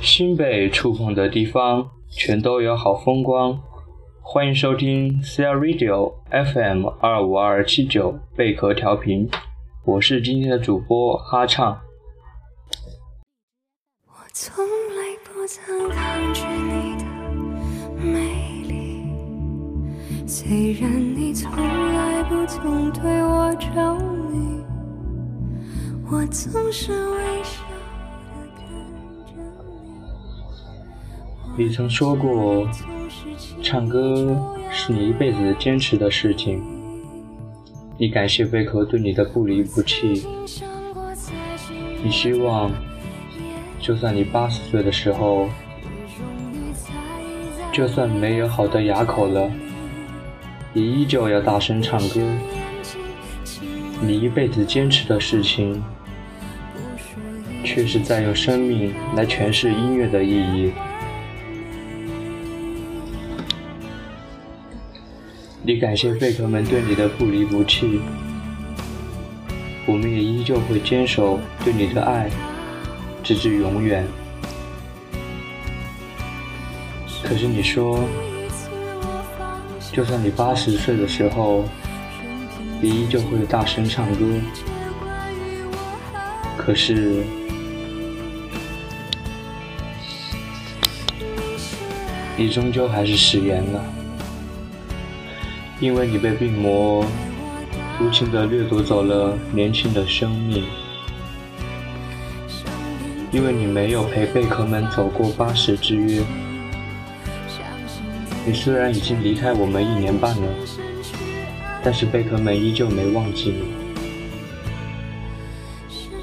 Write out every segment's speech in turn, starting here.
心被触碰的地方，全都有好风光。欢迎收听 C R Radio FM 二五二七九贝壳调频，我是今天的主播哈畅。我从来不曾抗拒你的美丽，虽然你从来不曾对我着迷，我总是微笑你。曾说过，唱歌是你一辈子坚持的事情。你感谢贝壳对你的不离不弃，你希望，就算你八十岁的时候，就算没有好的牙口了，也依旧要大声唱歌。你一辈子坚持的事情，却是在用生命来诠释音乐的意义。你感谢贝壳们对你的不离不弃，我们也依旧会坚守对你的爱，直至永远。可是你说，就算你八十岁的时候，也依旧会大声唱歌。可是，你终究还是食言了。因为你被病魔无情地掠夺走了年轻的生命，因为你没有陪贝壳们走过八十之约。你虽然已经离开我们一年半了，但是贝壳们依旧没忘记你，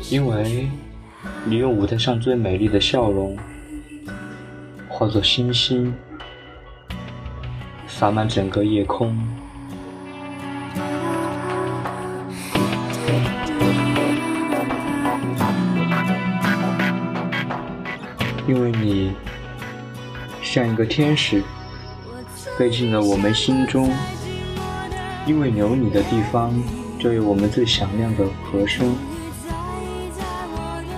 因为你用舞台上最美丽的笑容，化作星星，洒满整个夜空。因为你像一个天使，飞进了我们心中。因为有你的地方，就有我们最响亮的和声。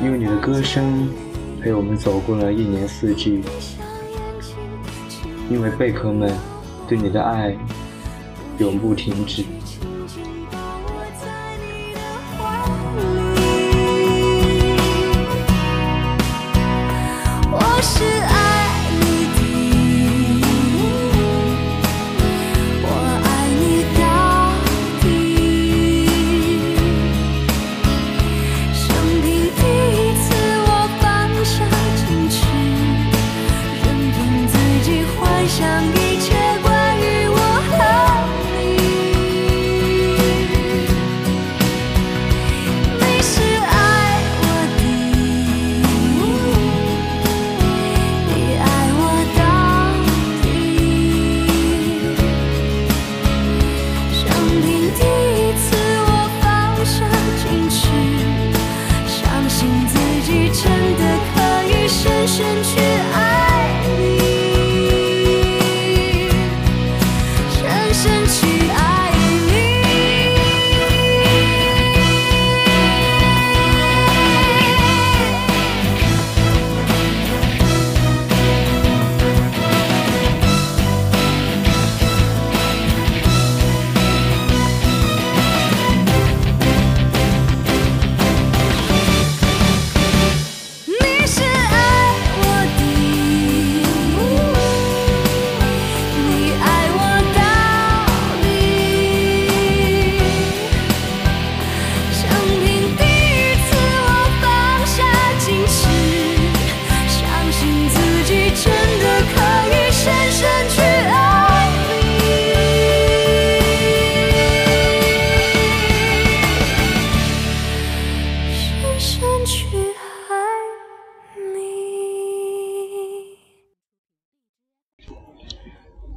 因为你的歌声，陪我们走过了一年四季。因为贝壳们对你的爱，永不停止。身躯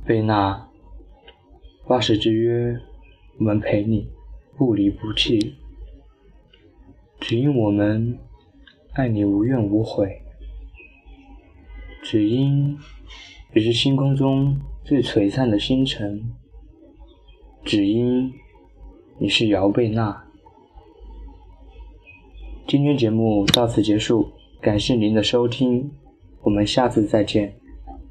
贝娜，八十之约，我们陪你不离不弃，只因我们爱你无怨无悔，只因你是星空中最璀璨的星辰，只因你是姚贝娜。今天节目到此结束，感谢您的收听，我们下次再见。